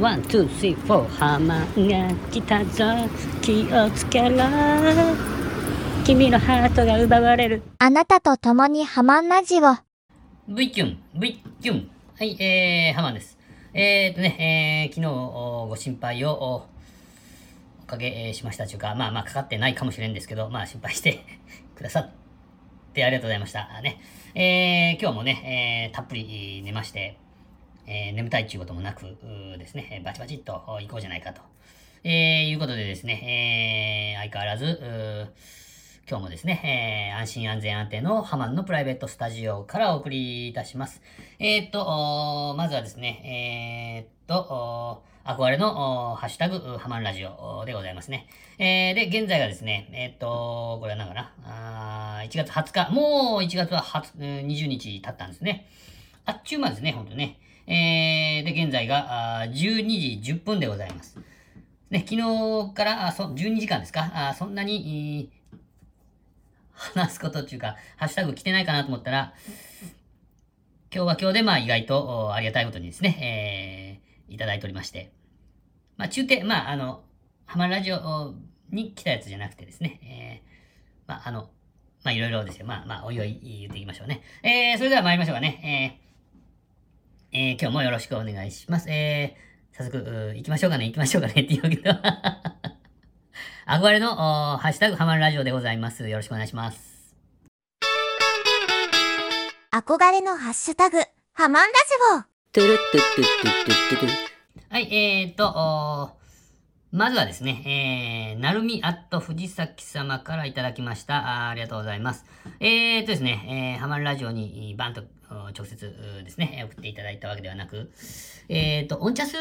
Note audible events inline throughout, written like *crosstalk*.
One, two, three, four、ハマが来たぞ。気をつけろ。君のハートが奪われる。あなたと共にハマンラジオ。V キュン、V キュン。はい、えー、ハマンです。えーとね、えー、昨日おご心配をおおかけえーしましたというか、まあまあかかってないかもしれんですけど、まあ心配して *laughs* くださってありがとうございました。ね。えー、今日もね、えー、たっぷり寝まして、えー、眠たいっていうこともなくですね、バチバチっと行こうじゃないかと。えー、いうことでですね、えー、相変わらず、今日もですね、えー安心安全安定のハマンのプライベートスタジオからお送りいたします。えーっと、まずはですね、えーっと、憧れのハッシュタグ、ハマンラジオでございますね。えーで、現在がですね、えーっと、これは何かなあ ?1 月20日、もう1月は20うん20日経ったんですね。あっちゅう間ですね、ほんとね。えーで、現在が12時10分でございます。ね、昨日から、あそ12時間ですか？あそんなに、いい話すことっていうか、ハッシュタグ来てないかなと思ったら、今日は今日で、まあ意外とありがたいことにですね、えー、いただいておりまして。まあ中継、まああの、ハマラジオに来たやつじゃなくてですね、えー、まああの、まあいろいろですよ。まあまあ、おいおい言っていきましょうね。えー、それでは参りましょうかね。えー、えー、今日もよろしくお願いします。えー、早速、行きましょうかね、行きましょうかねって言うけど。*laughs* 憧れの、おハッシュタグハマるラジオでございます。よろしくお願いします。憧れのハッシュタグ、ハマンラジトゥルットゥットゥットゥットゥットゥトゥはい、えーと、おーまずはですね、えー、なるみアット藤崎様からいただきました。あありがとうございます。えーとですね、えー、ハマるラジオにバンと直接ですね、送っていただいたわけではなく、えーと、オンチャス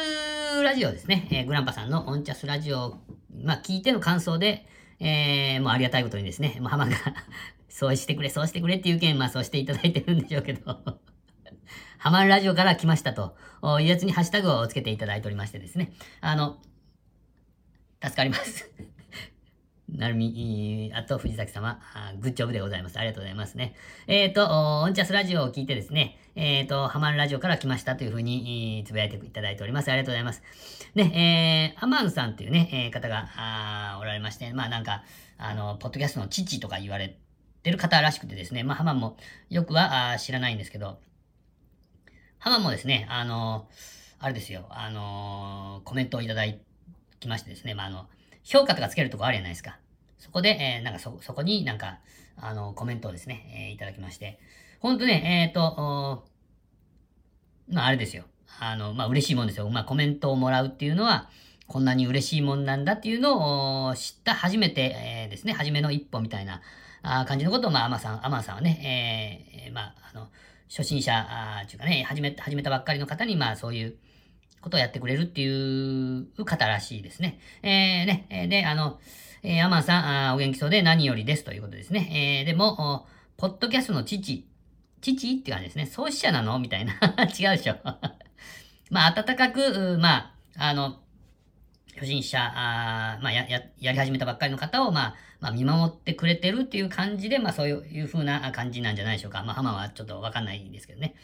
ラジオですね、えーグランパさんのオンチャスラジオ、まあ、聞いての感想で、えー、もうありがたいことにですね、もうハマが *laughs* そうしてくれ、そうしてくれっていう意見、まあそうしていただいてるんでしょうけど、*laughs* ハマるラジオから来ましたというやつにハッシュタグをつけていただいておりましてですね。あの、助かります。なるみ、あと藤崎様、グッジョブでございます。ありがとうございますね。えっ、と、オンチャスラジオを聞いてですね、えっ、と、ハマるラジオから来ましたというふうに、えーつぶやいていただいております。ありがとうございます。ね、えー、アマンさんというね、えー方が、あおられまして、まあなんか、あの、ポッドキャストの父とか言われてる方らしくてですね、まあハマンもよくはあ知らないんですけど、ハマンもですね、あのあれですよ、あのコメントをいただいてきましてですね、まあ、あの、評価とかつけるとこあるじゃないですか。そこで、えーなんかそ、そこになんか、あの、コメントをですね、えーいただきまして、ほんとね、えっ、と、まあ、あれですよ。あの、まあ、嬉しいもんですよ。まあ、コメントをもらうっていうのは、こんなに嬉しいもんなんだっていうのを知った初めて、えーですね、初めの一歩みたいなあ感じのことを、まあ、アマさん、アマさんはね、えーまあ、あの、初心者、あーっていうかね、始め、始めたばっかりの方に、まあ、そういうことをやってくれるっていう方らしいですね。えー、ね、えで、あの、えーアマンさん、あお元気そうで何よりですということですね。えーでも、ポッドキャストの父、父って感じですね。創始者なのみたいな。*laughs* 違うでしょ。*laughs* まあ、温かく、まあ、あの、初心者、あまあや、や、やり始めたばっかりの方を、まあ、まあ、見守ってくれてるっていう感じで、まあ、そういういう風な感じなんじゃないでしょうか。まあ、浜はちょっとわかんないんですけどね。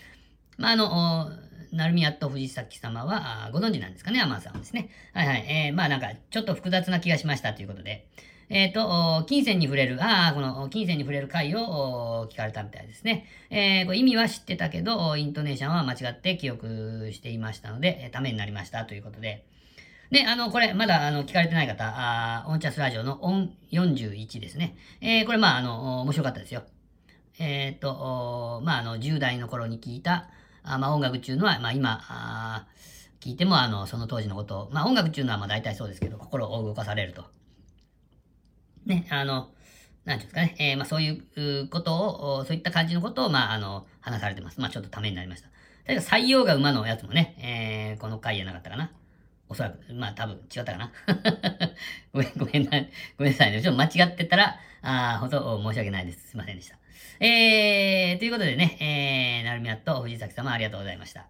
まあ、あの、おなるみやっと藤崎様は、ご存知なんですかね、アマンさんはですね。はいはい。えー、まあ、なんか、ちょっと複雑な気がしましたということで。えっ、と、金銭に触れる、ああ、この金銭に触れる回を聞かれたみたいですね。えーこれ意味は知ってたけど、イントネーションは間違って記憶していましたので、ためになりましたということで。で、あの、これ、まだ、あの、聞かれてない方、あオンチャスラジオのオン41ですね。えーこれ、まあ、あの、面白かったですよ。えっ、と、まあ、あの、10代の頃に聞いた、あまあ、音楽っていうのは、まあ、今、あ聞いても、あの、その当時のことを、まあ、音楽っていうのは、まあ、大体そうですけど、心を動かされると。ね、あの、なんていうんですかね、えーまあ、そういうことを、そういった感じのことを、まあ、あの、話されてます。まあ、ちょっとためになりました。例えば、採用が馬のやつもね、えーこの回やなかったかな。おそらく、まあ、多分違ったかな。*laughs* ごめん、ごめんな、ごめんなさいね。ちょっと間違ってたら、あーほんと申し訳ないです。すいませんでした。えー、ということでね、えー、なるみやっと藤崎様ありがとうございました。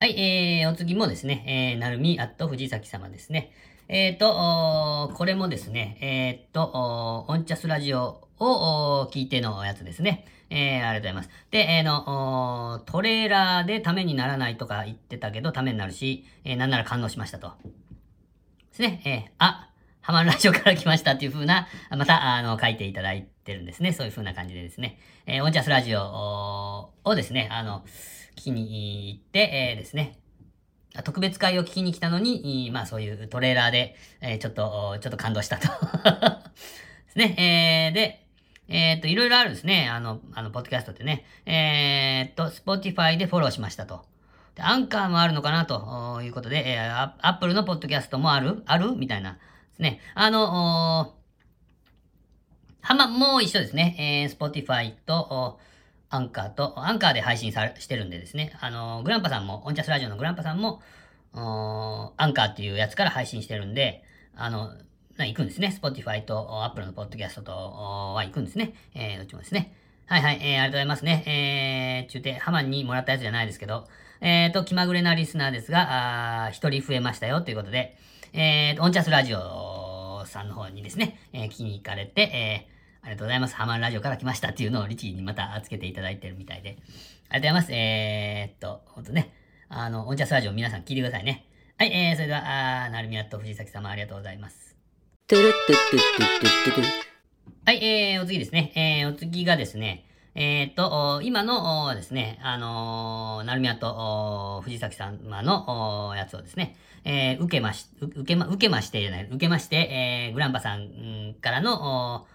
はい、えー、お次もですね、えー、なるみあっと藤崎様ですね。えっ、ー、と、これもですね、えっ、ー、と、おーオンチャスラジオをを聞いてのやつですね。えー、ありがとうございます。で、えー、の、トレーラーでためにならないとか言ってたけど、ためになるし、えー、なんなら感動しましたと。ですね。えー、あ、ハマるラジオから来ましたっていう風な、また、あの、書いていただいてるんですね。そういう風な感じでですね。えー、オンチャスラジオをですね、あの、聞きに行って、えー、ですね、特別会を聞きに来たのに、まあそういうトレーラーで、えー、ちょっと、ちょっと感動したとですね。えー、で、えー、っと、いろいろあるんですね。あの、あの、ポッドキャストってね。え、っと、Spotify でフォローしましたと。で、アンカーもあるのかなということで、えー、アップルのポッドキャストもあるある？みたいな。ですね。あの、はま、もう一緒ですね。えー、Spotify と、アンカーと、アンカーで配信さしてるんでですね。あの、グランパさんも、オンチャスラジオのグランパさんも、アンカーっていうやつから配信してるんで、あの、行くんですね。Spotify と Apple のポッドキャストとは行くんですね。えー、どっちもですね。はいはい、えー、ありがとうございますね。えー、中帝、ハマンにもらったやつじゃないですけど、えーと、気まぐれなリスナーですが、あ一人増えましたよということで、えーと、オンチャスラジオさんの方にですね、えー、聞きに行かれて、えー、ありがとうございます。ハマンラジオから来ましたっていうのをリチにまたつけていただいてるみたいで。ありがとうございます。えー、っと、ほんとね、あの、オンチャスラジオ皆さん聞いてくださいね。はい、えー、それでは、あー、なるみやと藤崎様ありがとうございます。はい、えー、お次ですね。えー、お次がですね、えー、と、今のですね、あのー、なるみやと藤崎様のやつをですね、えー、受けまし、受けま、受けましてじゃない、受けまして、えー、グランパさんからの、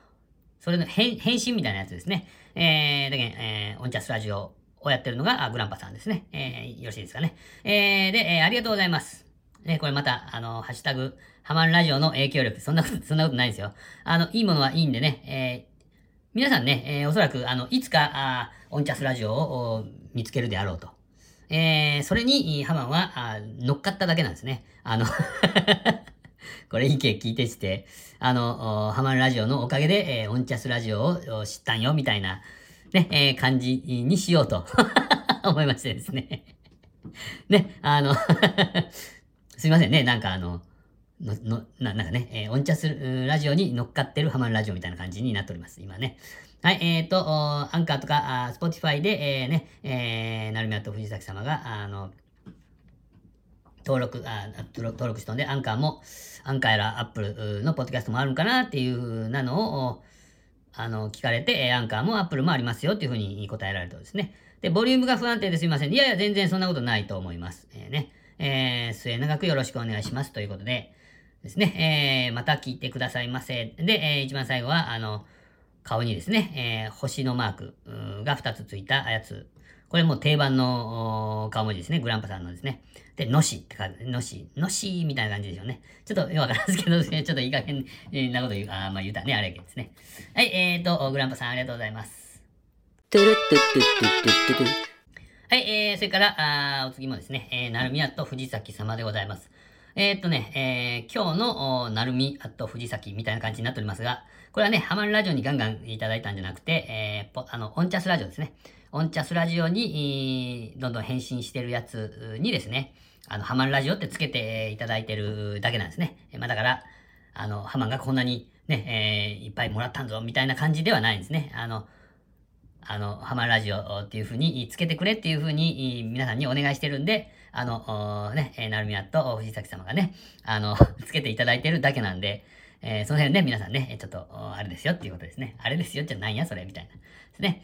それの返返信みたいなやつですね。えー、だけえー、オンチャスラジオをやってるのがグランパさんですね。えー、よろしいですかね。えー、で、えー、ありがとうございます。ね、これまた、あの、ハッシュタグ、ハマンラジオの影響力、そんなこと、そんなことないですよ。あの、いいものはいいんでね、えー、皆さんね、えー、おそらく、あの、いつか、あオンチャスラジオを見つけるであろうと。えー、それに、ハマンは、あ乗っかっただけなんですね。あの *laughs* これ意見聞いてして、あの、ハマンラジオのおかげで、えー、オンチャスラジオを知ったんよ、みたいな、ね、えー、感じにしようと。*laughs* 思いましてですね。ね、あの *laughs* すいませんね、なんかあの、の、の、な、なんかね、えー、オンチャスラジオに乗っかってるハマンラジオみたいな感じになっております、今ね。はい、えっ、ー、と、アンカーとか、あスポティファイで、えー、ね、えー、なるみやと藤崎様が、あの、登録、あ登録したので、アンカーも、アンカーやらアップルのポッドキャストもあるんかなっていうふうなのを、あの、聞かれて、アンカーもアップルもありますよっていうふうに答えられるとですね。で、ボリュームが不安定ですいません。いやいや、全然そんなことないと思います。えー、ね。え、末永くよろしくお願いしますということで、ですね、えー、また聞いてくださいませ。で、えー、一番最後は、あの、顔にですね、えー、星のマークが2つついたやつ。これも定番の顔文字ですね。グランパさんのですね。で、のしって感じ、のし、のしみたいな感じでしょうね。ちょっとよくわからんですけど、ね、*laughs* ちょっといい加減なこと言う、あまあ言うたね、あれやけですね。はい、えーと、グランパさんありがとうございます。はい、えー、それから、あお次もですね、えー、なるみやと藤崎様でございます。えー、っとね、えー、今日の、なるみあと藤崎みたいな感じになっておりますが、これはね、ハマるラジオにガンガンいただいたんじゃなくて、えー、あの、オンチャスラジオですね。オンチャスラジオに、どんどん返信してるやつにですね、あの、ハマるラジオってつけていただいてるだけなんですね。まあだから、あの、ハマンがこんなにね、えー、いっぱいもらったんぞ、みたいな感じではないんですね。あの、あの、ハマるラジオっていう風につけてくれっていう風に皆さんにお願いしてるんで、あの、ね、えなるみやと藤崎様がね、あの、*laughs* つけていただいてるだけなんで、えー、その辺ね、皆さんね、ちょっと、あれですよっていうことですね。あれですよじゃないや、それ、みたいな。ですね。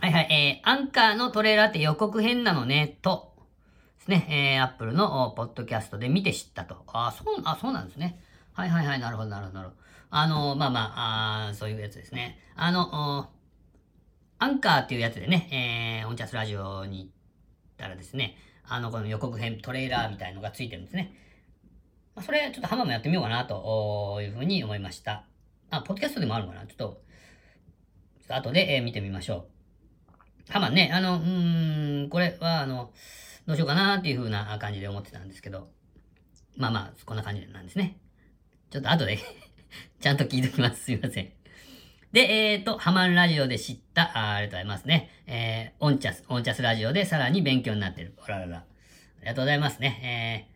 はいはい、えー、アンカーのトレーラーって予告編なのね、と、ですね、えー、アップルのポッドキャストで見て知ったと。あ、そう、あ、そうなんですね。はいはいはい、なるほど、なるほど、なるほど。あの、まあまあ、あそういうやつですね。あの、アンカーっていうやつでね、えー、オンチャスラジオに行ったらですね、あの、この予告編、トレーラーみたいのがついてるんですね。まあ、それ、ちょっとハマもやってみようかな、というふうに思いました。あ、ポッドキャストでもあるのかな？ちょっと、ちょっと後で、えー、見てみましょう。ハマね、あの、うーん、これは、あの、どうしようかなっていうふうな感じで思ってたんですけど、まあまあ、こんな感じなんですね。ちょっと後で *laughs* ちゃんと聞いておきます。すいません。で、えっ、ー、と、ハマンラジオで知った、あありがとうございますね。えー、オンチャス、オンチャスラジオでさらに勉強になってる。おららら。ありがとうございますね。え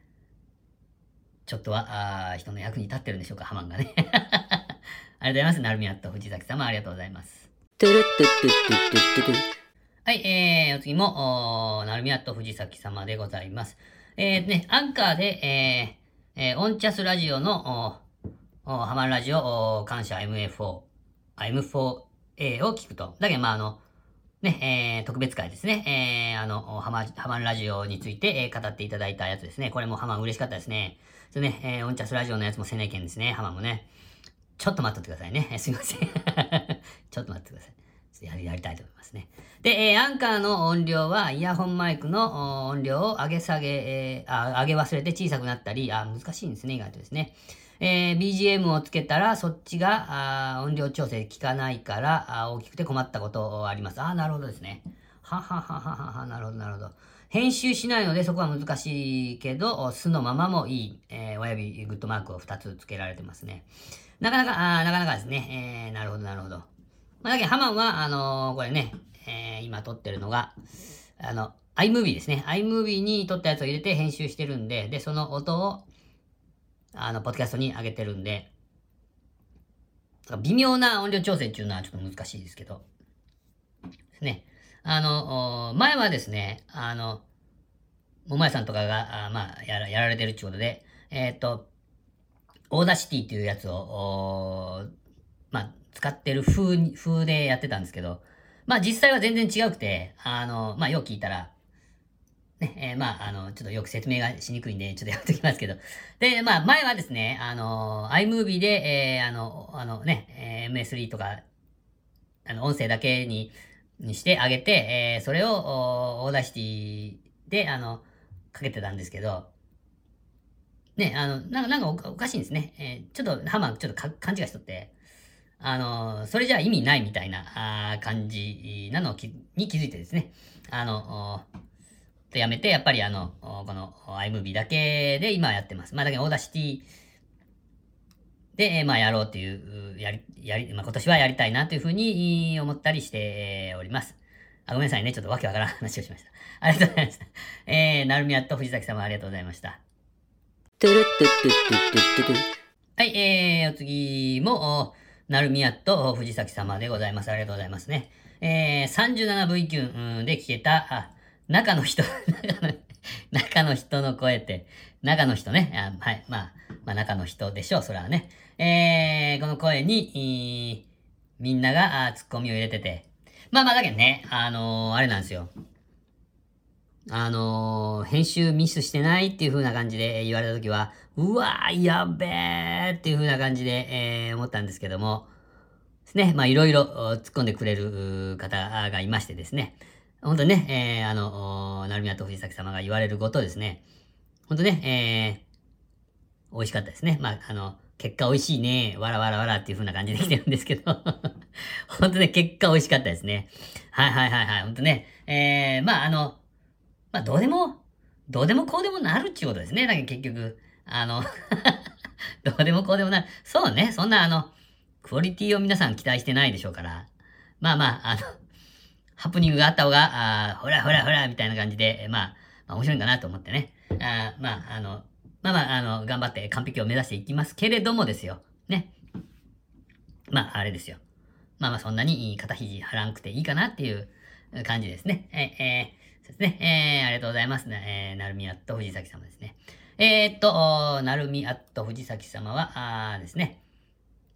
ー、ちょっとは、あ人の役に立ってるんでしょうか、ハマンがね。*laughs* ありがとうございます。なるみやと藤崎様、ありがとうございます。はい、えー、お次も、おなるみやと藤崎様でございます。えー、ね、アンカーで、えー、えー、オンチャスラジオの、おおハマンラジオ、感謝 MFO、M4A を聞くと。だけど、まあ、あの、ね、えー、特別会ですね。えー、あの、ハマ、ハマンラジオについて、えー、語っていただいたやつですね。これもハマン嬉しかったですね。それね、えー、オンチャスラジオのやつもせなえけんですね、ハマンもね。ちょっと待っとってくださいね。えー、すいません。*laughs* ちょっと待ってください。やりやりたいと思いますね。で、えー、アンカーの音量は、イヤホンマイクの音量を上げ下げ、えー、あ、上げ忘れて小さくなったり、あ、難しいんですね、意外とですね。えー BGM をつけたら、そっちが、音量調整効かないから、大きくて困ったことあります。あーなるほどですね。はははははは、なるほど、なるほど。編集しないのでそこは難しいけど、素のままもいい、えー親指グッドマークを2つ付けられてますね。なかなか、あなかなかですね。えーなるほど、なるほど。まあ、だけど、ハマンは、あのーこれね、えー今撮ってるのが、あの、iMovie ですね。iMovie に撮ったやつを入れて編集してるんで、で、その音を、あの、ポッドキャストに上げてるんで、微妙な音量調整っていうのはちょっと難しいですけど、ですね。あの、前はですね、あの、桃屋さんとかが、あまあやら、やられてるっていうことで、えっ、と、 Audacity っていうやつを、まあ、使ってる風に、風でやってたんですけど、まあ実際は全然違くて、あの、まあよく聞いたら、ね、えーまあ、あの、ちょっとよく説明がしにくいんで、ちょっとやっておきますけど。で、まあ、前はですね、あの、iMovie で、えーあの、あのね、えー MP3 とか、あの、音声だけに、にしてあげて、えーそれを、オーダーシティで、あの、かけてたんですけど、ね、あの、なんか、なんかおかしいんですね。えーちょっと、ハマーちょっとか勘違いしとって、あの、それじゃ意味ないみたいなあ感じなのに気づいてですね、あの、とやめて、やっぱりあの、おこの iMovie だけで今やってます。まあだけど、 Audacity で、えーまあやろうっていう、うやり、やり、まあ今年はやりたいなというふうに思ったりしてえーおります。あ、ごめんなさいね。ちょっとわけわからん話をしました。*laughs* ありがとうございました。えー、なるみやっと藤崎様ありがとうございました。はい、えー、お次も、おなるみやっと藤崎様でございます。ありがとうございますね。えー、37V キュンうんで聞けた、あ、中の人、*laughs* 中の、人の声って、中の人ね。あはい、まあ、まあ中の人でしょう、それはね。えー、この声に、みんながあツッコミを入れてて。まあまあだけどね、あのーあれなんですよ。あのー編集ミスしてないっていう風な感じで言われたときは、うわー、やべーっていう風な感じで、えー思ったんですけども、ですね、まあいろいろ突っ込んでくれる方がいましてですね、本当にね、えーあの、おなるみやと藤崎様が言われるごとですね、本当ね、えー美味しかったですね。まあ、あの、結果美味しいね、わらわらわらっていう風な感じで来てるんですけど、*laughs* 本当ね、結果美味しかったですね。はいはいはいはい、本当ね、えーまああの、まあ、どうでも、どうでもこうでもなるっていうことですね。だけど結局、あの、*laughs* どうでもこうでもなる。そうね、そんなあの、クオリティを皆さん期待してないでしょうから。まあまあ、あの、ハプニングがあった方が、あほらほらほらみたいな感じで、まあ、まあ、面白いんかなと思ってね。あまあ、あの、まあまあ、あの、頑張って完璧を目指していきますけれどもですよ。ね。まあ、あれですよ。まあまあ、そんなに肩肘張らんくていいかなっていう感じですね。え、えーそうですね。えー、ありがとうございます。えー、なるみあっと藤崎様ですね。えー、っと、なるみあっと藤崎様は、あですね。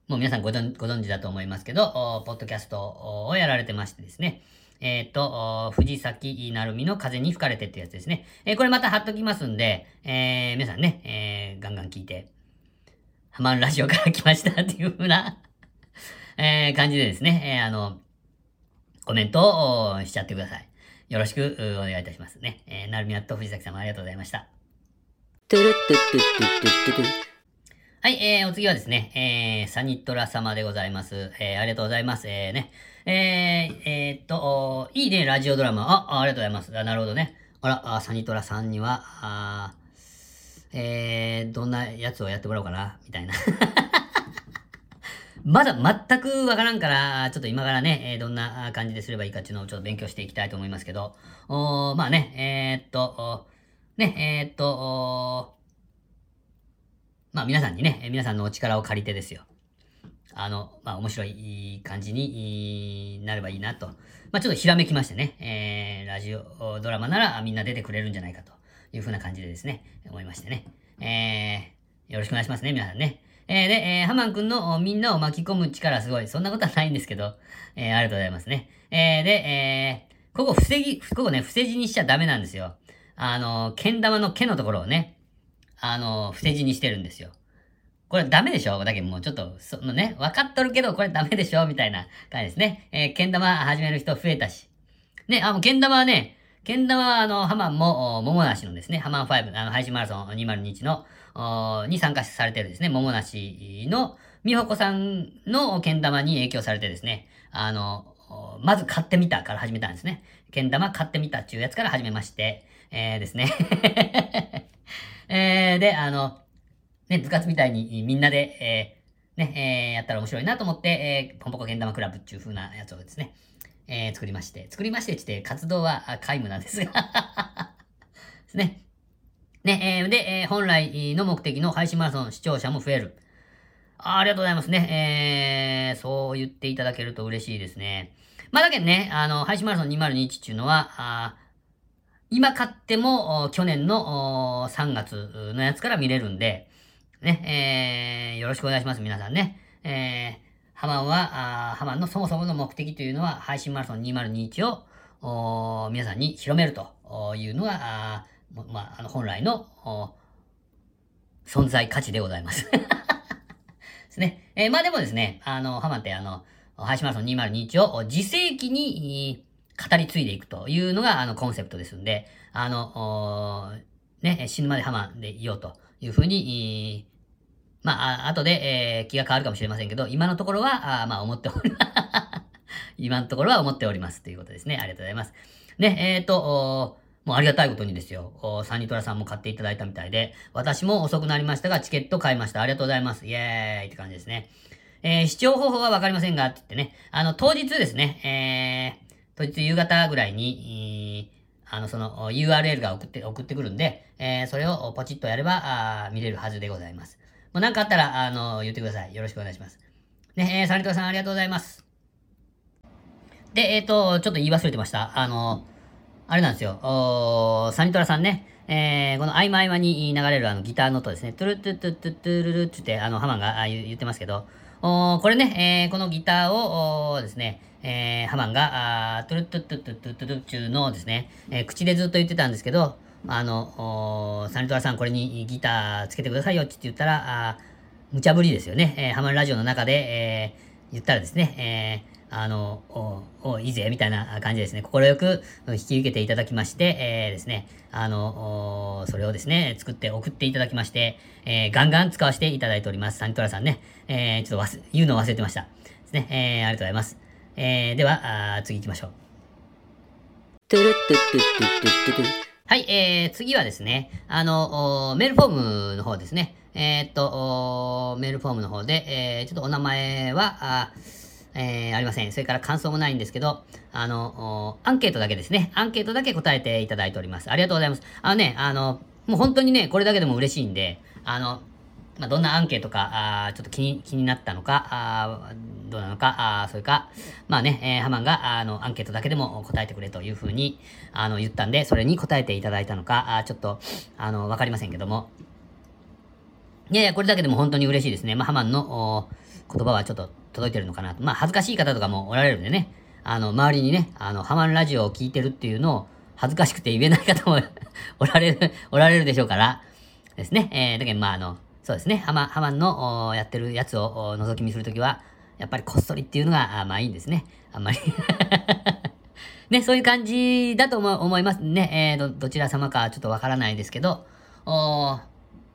もう皆さんご存ご存知だと思いますけど、ポッドキャストをやられてましてですね。えーと、藤崎なるみの風に吹かれてってやつですね。えーこれまた貼っときますんで、えー皆さんね、えーガンガン聞いて、ハマンラジオから来ましたっていう風な、*laughs* えー感じでですね、えーあの、コメントをしちゃってください。よろしくお願いいたしますね。えー、なるみやと藤崎様ありがとうございました。トゥルットゥットゥットゥットゥットゥトゥはい、えー、お次はですね、えー、サニットラ様でございます。えー、ありがとうございます。えー、ね。えー、えーっと、いいね、ラジオドラマ。あ、ありがとうございます。あなるほどね。あら、あサニトラさんには、あえー、どんなやつをやってもらおうかな、みたいな。*laughs* まだ全くわからんから、ちょっと今からね、えーどんな感じですればいいかっていうのをちょっと勉強していきたいと思いますけど、おまあね、えーっと、ね、えーっと、まあ皆さんにね、皆さんのお力を借りてですよ。あの、まあ、面白い感じになればいいなと。まあ、ちょっとひらめきましてね、えー、ラジオドラマならみんな出てくれるんじゃないかというふうな感じでですね、思いましてね。えー、よろしくお願いしますね、皆さんね。えー、で、えー、ハマン君のみんなを巻き込む力すごい。そんなことはないんですけど、えー、ありがとうございますね。えー、で、えー、ここ防ぎ、ここね、伏せ字にしちゃダメなんですよ。あの、剣玉の毛のところをね、あの、伏せ字にしてるんですよ。これダメでしょ？だけどもうちょっと、そのね、分かっとるけどこれダメでしょ？みたいな感じですね。えー、剣玉始める人増えたし。ね、あ、もう剣玉はね、剣玉はあの、ハマンも、桃梨のですね、ハマン5、あの、配信マラソン2021の、に参加されてるですね、桃梨の、美穂子さんの剣玉に影響されてですね、あの、まず買ってみたから始めたんですね。剣玉買ってみたっていうやつから始めまして、えー、ですね。*laughs* えー、で、あの、ね、部活みたいにみんなで、えー、ね、えー、やったら面白いなと思って、えー、ポンポコけん玉クラブっていう風なやつをですね、えー、作りまして、作りましてってって活動は皆無なんですが *laughs* ですね。ね、えー、で、えー、本来の目的の配信マラソン視聴者も増える。あありがとうございますね。えー、そう言っていただけると嬉しいですね。まあだけどね、あの、配信マラソン2021っていうのは、あ今買っても、去年の3月のやつから見れるんで、ね、えー、よろしくお願いします、皆さんね。えー、ハマンは、あハマンのそもそもの目的というのは、配信マラソン2021を、皆さんに広めるというのが、あまあ、あの、本来の、存在価値でございます。*laughs* ですね。えー、まあでもですね、あの、ハマンってあの、配信マラソン2021を自世紀に語り継いでいくというのがあのコンセプトですんで、あの、ね、死ぬまでハマでいようというふうに、まあ、後で、えー、気が変わるかもしれませんけど、今のところは、あまあ、思っており。*laughs* 今のところは思っております。ということですね。ありがとうございます。ね、えっ、ー、と、もうありがたいことにですよ。サニトラさんも買っていただいたみたいで、私も遅くなりましたが、チケット買いました。ありがとうございます。イェーイって感じですね。えー、視聴方法はわかりませんが、って言ってね。あの、当日ですね、えー、当日夕方ぐらいに、あの、その URL が送って、送ってくるんで、えー、それをポチッとやれば、あ見れるはずでございます。もう何かあったら、あの、言ってください。よろしくお願いします。ね、えー、サニトラさんありがとうございます。で、えっ、ー、と、ちょっと言い忘れてました。あの、あれなんですよ。おサニトラさんね、えー、この合間合間に流れるあのギターの音ですね、トゥルトゥトゥトゥトゥルルって言って、あの、ハマンが言ってますけど、おこれね、えー、このギターをですね、えー、ハマンが、あトゥルトゥトゥトゥトゥトゥトゥのですね、えー、口でずっと言ってたんですけど、あの、サニトラさんこれにギターつけてくださいよって言ったら、あ無茶ぶりですよね。えー、ハマンラジオの中で、えー、言ったらですね、えー、あの、お、お、いいぜ、みたいな感じですね。快く引き受けていただきまして、えー、ですね、あの、それをですね、作って送っていただきまして、えー、ガンガン使わせていただいております。サニトラさんね、えー、ちょっと言うのを忘れてました。ですね、えー、ありがとうございます。えー、では、あ次行きましょう。はい、えー、次はですね、あの、メールフォームの方ですね。えー、っと、メールフォームの方で、えー、ちょっとお名前は、あえー、ありません。それから感想もないんですけど、あの、アンケートだけですね。アンケートだけ答えていただいております。ありがとうございます。あのね、あの、もう本当にね、これだけでも嬉しいんで、あの、まあ、どんなアンケートか、あちょっと気に気になったのか、あどうなのか、あそれか、まあね、えー、ハマンがあのアンケートだけでも答えてくれというふうにあの言ったんで、それに答えていただいたのか、あちょっとあのわかりませんけども。いやいや、これだけでも本当に嬉しいですね。まあ、ハマンの言葉はちょっと届いてるのかなと。まあ、恥ずかしい方とかもおられるんでね、あの、周りにね、あの、ハマンラジオを聞いてるっていうのを恥ずかしくて言えない方も *laughs* おられる、おられるでしょうから、ですね。えー、だけど、まあ、あの、そうですね。ハマ、ハマンのやってるやつを覗き見するときは、やっぱりこっそりっていうのが、あまあいいんですね。あんまり *laughs* ね、そういう感じだと思いますね。えー、ど、どちら様かちょっとわからないですけど、お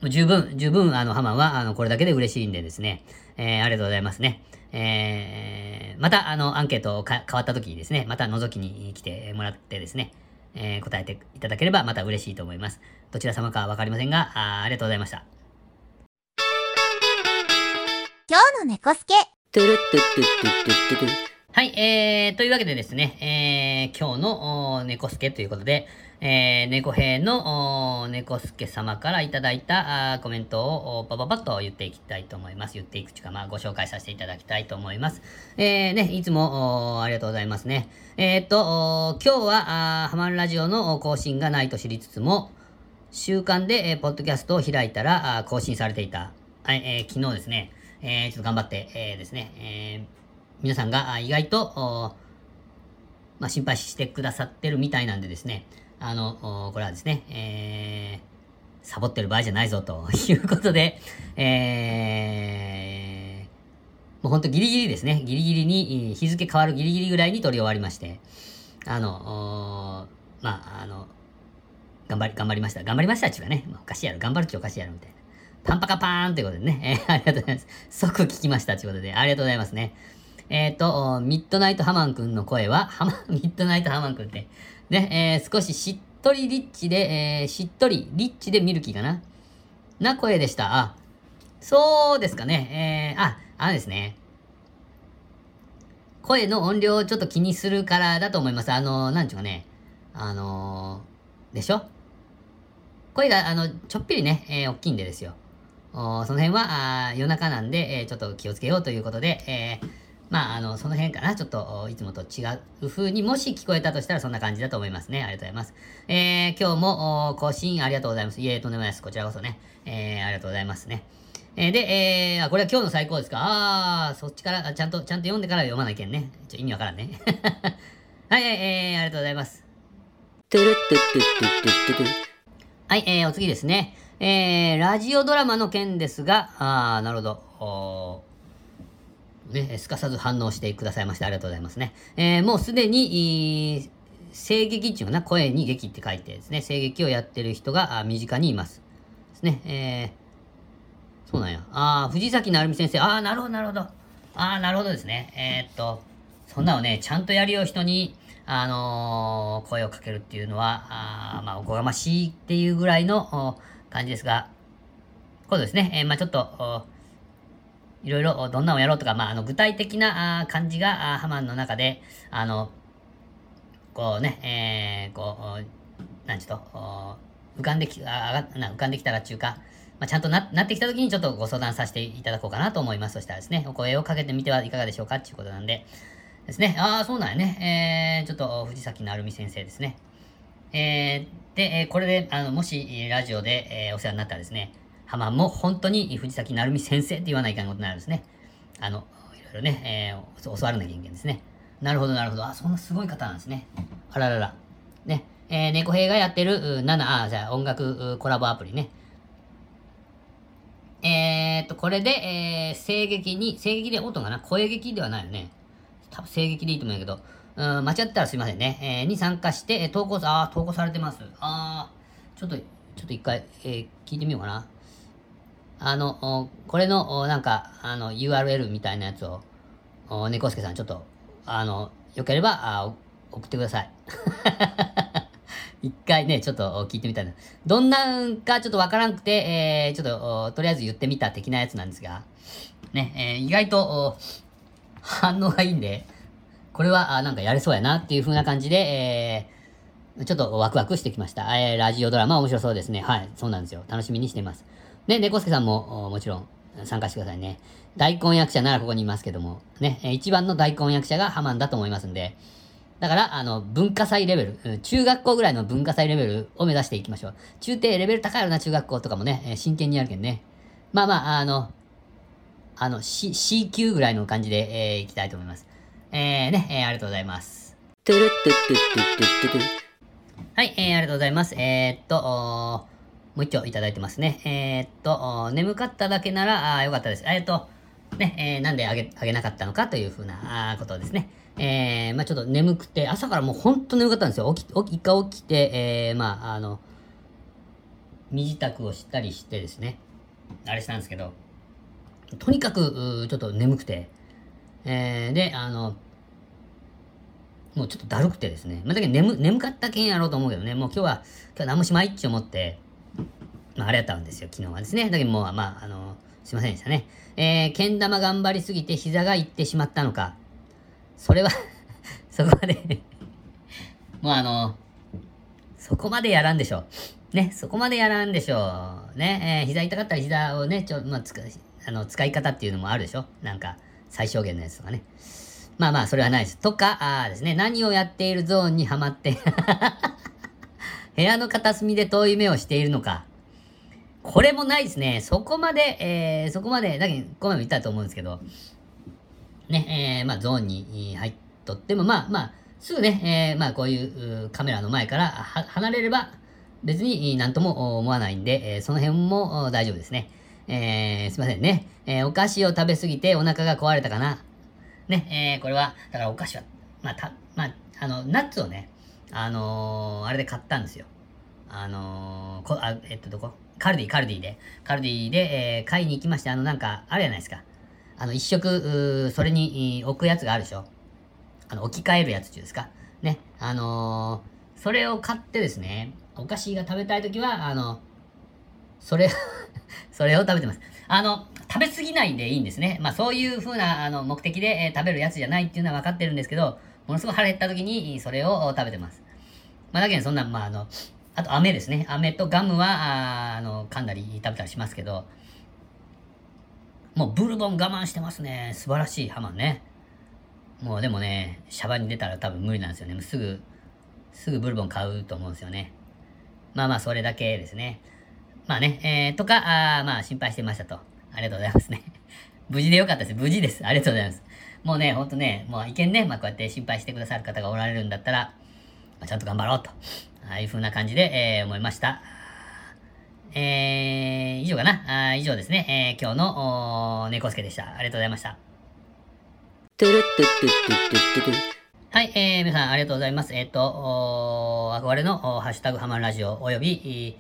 十分、十分、あの、ハマンは、あの、これだけで嬉しいんでですね。えー、ありがとうございますね。えー、また、あの、アンケート変わった時にですね、また覗きに来てもらってですね、えー、答えていただければまた嬉しいと思います。どちら様かわかりませんがあ、ありがとうございました。今日の猫助。トゥルットゥットゥットゥットゥットゥはい、えー、というわけでですね、えー、今日の猫助ということで、えー、猫兵の猫助様からいただいたあコメントをパパパッと言っていきたいと思います。言っていくというか、まあ、ご紹介させていただきたいと思います。えー、ね、いつもありがとうございますね。えー、っと、今日は、ハマンラジオの更新がないと知りつつも、習慣で、えーポッドキャストを開いたら、更新されていた。はい、えー昨日ですね、えーちょっと頑張って、えーですね、えー皆さんが意外と、まあ、心配してくださってるみたいなんでですね、あの、これはですね、えー、サボってる場合じゃないぞと *laughs* いうことで、えー、もうほんとギリギリですね、ギリギリに、日付変わるギリギリぐらいに撮り終わりまして、あの、まあ、あの、頑張り、頑張りました。頑張りましたっていうかね、おかしいやろ、頑張るっておかしいやろ、みたいな。パンパカパーンということでね、えーありがとうございます。即聞きましたということで、ありがとうございますね。えっ、と、ミッドナイトハマンくんの声は、*laughs* ハマ、ミッドナイトハマンくんって、ね、えー少ししっとりリッチで、えーしっとりリッチでミルキーかなな声でした。あ、そうですかね。えー、あ、あのですね。声の音量をちょっと気にするからだと思います。あの、なんちゅうかね。あのーでしょ？声が、あの、ちょっぴりね、えー大きいんでですよ。おその辺は、あ夜中なんで、えーちょっと気をつけようということで、えーまあ、あの、その辺かな。ちょっと、いつもと違う風にもし聞こえたとしたらそんな感じだと思いますね。ありがとうございます。えー今日も、更新ありがとうございます。いえ、とんでもないです。こちらこそね。えーありがとうございますね。えーで、えーあ、これは今日の最高ですか？あー、そっちから、ちゃんと、ちゃんと読んでから読まないけんね。ちょ、意味わからんね。*laughs* はい、えーありがとうございます。トゥルットゥットゥットゥットゥットゥトゥはい、えー、お次ですね。えー、ラジオドラマの件ですが、あー、なるほど。おーね、すかさず反応してくださいましてありがとうございますね。えー、もうすでに、いー声劇っていうかな、声に劇って書いてですね、声劇をやってる人が身近にいます。ですね。えー、そうなんや。あー、藤崎成美先生。あー、なるほど、なるほど。あー、なるほどですね。えー、っと、そんなのね、ちゃんとやるよ、人に、あのー声をかけるっていうのは、あまあ、おこがましいっていうぐらいの感じですが、こうですね、えーまあちょっと、いろいろどんなのをやろうとか、まあ、あの具体的な感じがハマンの中で、あの、こうね、えー、こう、なんちゅうと、浮かんでき、あ浮かんできたらっていうか、まあ、ちゃんとななってきた時にちょっとご相談させていただこうかなと思います。そしたらですね、お声をかけてみてはいかがでしょうかっていうことなんで、ですね。ああ、そうなんやね。えー、ちょっと、藤崎成美先生ですね。えー、で、これで、あの、もし、ラジオで、えーお世話になったらですね、ハマンも本当に藤崎成美先生って言わないかんことになるんですね。あの、いろいろね、えー教わらなきゃいけないですね。なるほど、なるほど。あ、そんなすごい方なんですね。あららら。ね。えー、猫兵がやってる、う7、あ、じゃあ音楽コラボアプリね。えーっと、これで、えー、声劇に、声劇で音かな？声劇ではないよね。多分声劇でいいと思うんやけど、うん、間違ったらすいませんね。えーに参加して、投稿さ、あ投稿されてます。あーちょっと、ちょっと一回、えー聞いてみようかな。あの、これの、なんか、あの、URL みたいなやつを、猫助さん、ちょっと、あの、よければ、あ送ってください。*laughs* 一回ね、ちょっと聞いてみたいな。どんなんかちょっとわからんくて、えー、ちょっと、とりあえず言ってみた的なやつなんですが、ね、えー意外と、反応がいいんで、これは、あなんかやれそうやなっていう風な感じで、えー、ちょっとワクワクしてきました。えー、ラジオドラマ面白そうですね。はい、そうなんですよ。楽しみにしています。ね、猫助さんも、もちろん、参加してくださいね。大根役者ならここにいますけども、ね、一番の大根役者がハマンだと思いますんで、だから、あの、文化祭レベル、中学校ぐらいの文化祭レベルを目指していきましょう。中低レベル高いような中学校とかもね、真剣にやるけんね。まあまあ、あの、あの、C、C 級ぐらいの感じで、えー、いきたいと思います。えー、ね、えーありがとうございます。はい、えー、ありがとうございます。えー、っと、もう一丁いただいてますね。えー、っと、眠かっただけなら、あーよかったです。えー、っと、ね、えー、なんであげ、あげなかったのかというふうなあーことですね。えー、まあちょっと眠くて、朝からもうほんと眠かったんですよ。起き、起き、一回起きて、えー、まああの、身支度をしたりしてですね、あれしたんですけど、とにかく、ちょっと眠くて、えー、で、あの、もうちょっとだるくてですね。まあ、だけど眠、眠かったけんやろうと思うけどね、もう今日は、今日何もしまいって思って、まあ、あれやったんですよ、昨日はですね。だけどもう、まあ、あの、すいませんでしたね。えー、けん玉頑張りすぎて膝がいってしまったのか、それは *laughs* そこまでもうあの、そこまでやらんでしょう。ね、そこまでやらんでしょう。ね、えー、膝痛かったら膝をね、ちょ、まあ、つか、あの、使い方っていうのもあるでしょなんか、最小限のやつとかね。まあまあ、それはないです。とか、ああですね、何をやっているゾーンにはまって *laughs* 部屋の片隅で遠い目をしているのか。これもないですね。そこまで、えー、そこまで、だけど、この前も言ったと思うんですけど、ね、えー、まあ、ゾーンに入っとっても、まあまあ、すぐね、えー、まあ、こういうカメラの前から離れれば、別に何とも思わないんで、えー、その辺も大丈夫ですね。えー、すいませんね。えー、お菓子を食べ過ぎてお腹が壊れたかな。ね、えー、これは、だからお菓子は、まあ、た、まあ、あの、ナッツをね、あのー、あれで買ったんですよ。あのー、こ、あ、えっと、どこ？カルディ、カルディで。カルディで、えー、買いに行きまして、あの、なんか、あれじゃないですか。あの、一食、それに置くやつがあるでしょ。あの、置き換えるやつっていうんですか。ね。あのー、それを買ってですね、お菓子が食べたいときは、あの、それ *laughs* それを食べてます。あの、食べ過ぎないでいいんですね。まあそういう風なあの目的で、えー、食べるやつじゃないっていうのは分かってるんですけど、ものすごい腹減った時にそれを食べてます。まあだけどそんな、まああの、あと飴ですね。飴とガムは、ああの、噛んだり食べたりしますけど、もうブルボン我慢してますね。素晴らしいハマンね。もうでもね、シャバに出たら多分無理なんですよね。もうすぐ、すぐブルボン買うと思うんですよね。まあまあ、それだけですね。まあね、えー、とか、あまあ、心配してましたと。ありがとうございますね。*laughs* 無事でよかったです。無事です。ありがとうございます。もうね、ほんとね、もう一見ね、まあこうやって心配してくださる方がおられるんだったら、まあ、ちゃんと頑張ろうと。ああいう風な感じで、えー、思いました。えー、以上かな。あ以上ですね。えー、今日の、猫助でした。ありがとうございました。はい、えー、皆さんありがとうございます。えっ、ー、と、憧れのハッシュタグハマンラジオおよび、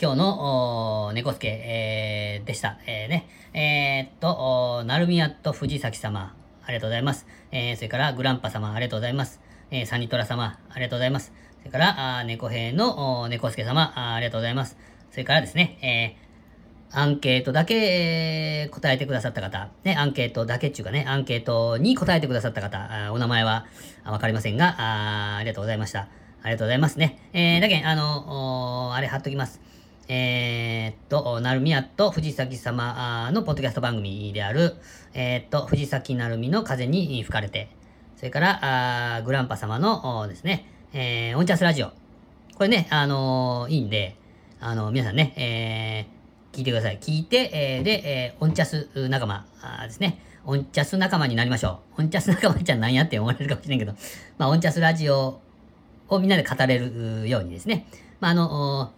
今日の猫助、えー、でした。えー、ね。えー、っと、なるみやと藤崎様、ありがとうございます。えー、それからグランパ様、ありがとうございます。えー、サニトラ様、ありがとうございます。それから、あ猫兵の猫助様あ、ありがとうございます。それからですね、えー、アンケートだけ、えー、答えてくださった方、ね、アンケートだけっていうかね、アンケートに答えてくださった方、あお名前はわかりませんがあ、ありがとうございました。ありがとうございますね。えー、だけあの、あれ貼っときます。えー、っと、なるみやと藤崎様のポッドキャスト番組である、えー、っと、藤崎なるみの風に吹かれて、それから、あグランパ様のですね、えー、オンチャスラジオ。これね、あのー、いいんで、あのー、皆さんね、えー、聞いてください。聞いて、えー、で、えー、オンチャス仲間ですね。オンチャス仲間になりましょう。オンチャス仲間ちゃんなんやって思われるかもしれんけど、まあ、オンチャスラジオをみんなで語れるようにですね。まあ、あの、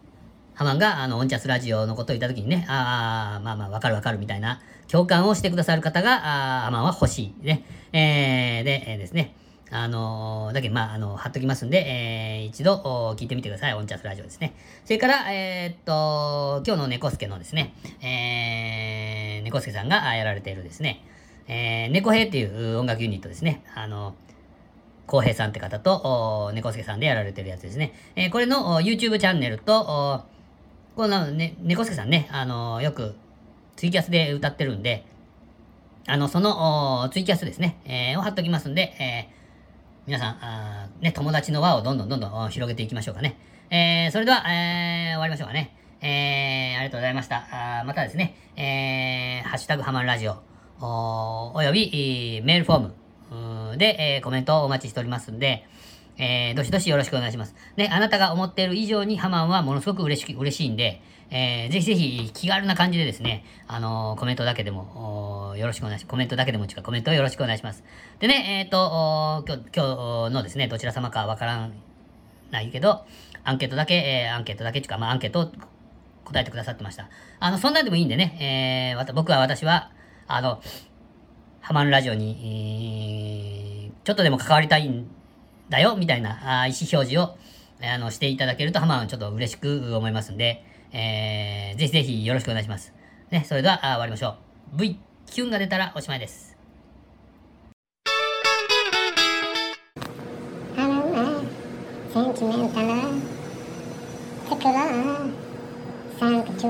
ハマンが、あの、オンチャスラジオのことを言ったときにね、ああ、まあまあ、わかるわかるみたいな、共感をしてくださる方が、あハマンは欲しい。ね。えー、で、えー、ですね。あのー、だけど、まあ、あの、貼っときますんで、えー、一度、聞いてみてください。オンチャスラジオですね。それから、えー、っと、今日の猫助のですね、えー、猫助さんがやられているですね、えー、猫兵っていう音楽ユニットですね。あの、浩平さんって方と、猫助さんでやられてるやつですね。えー、これの YouTube チャンネルと、こうなのね、猫助さんね、あのー、よくツイキャスで歌ってるんで、あの、そのツイキャスですね、えー、を貼っときますんで、えー、皆さん、あね、友達の輪をどんどんどんどん広げていきましょうかね。えー、それでは、えー、終わりましょうかね。えー、ありがとうございました。あまたですね、えー、ハッシュタグハマンラジオ、おおよび、メールフォームで、えー、コメントをお待ちしておりますんで、えー、どしどしよろしくお願いします。ね、あなたが思っている以上にハマンはものすごく嬉し嬉しいんで、えー、ぜひぜひ気軽な感じでですね、あのー、コメントだけでも、よろしくお願いします。コメントだけでも違うコメントをよろしくお願いします。でね、えっ、ー、と、今日、今日のですね、どちら様かわからないけど、アンケートだけ、えー、アンケートだけっていうか、まあ、アンケートを答えてくださってました。あの、そんなんでもいいんでね、えー、僕は私は、あの、ハマンラジオに、えー、ちょっとでも関わりたいんだよ、みたいなあ意思表示を、あの、していただけると、ハマンちょっと嬉しく思いますんで、えー、ぜひぜひよろしくお願いします。ね、それでは終わりましょう。V、キュンが出たらおしまいです。センチ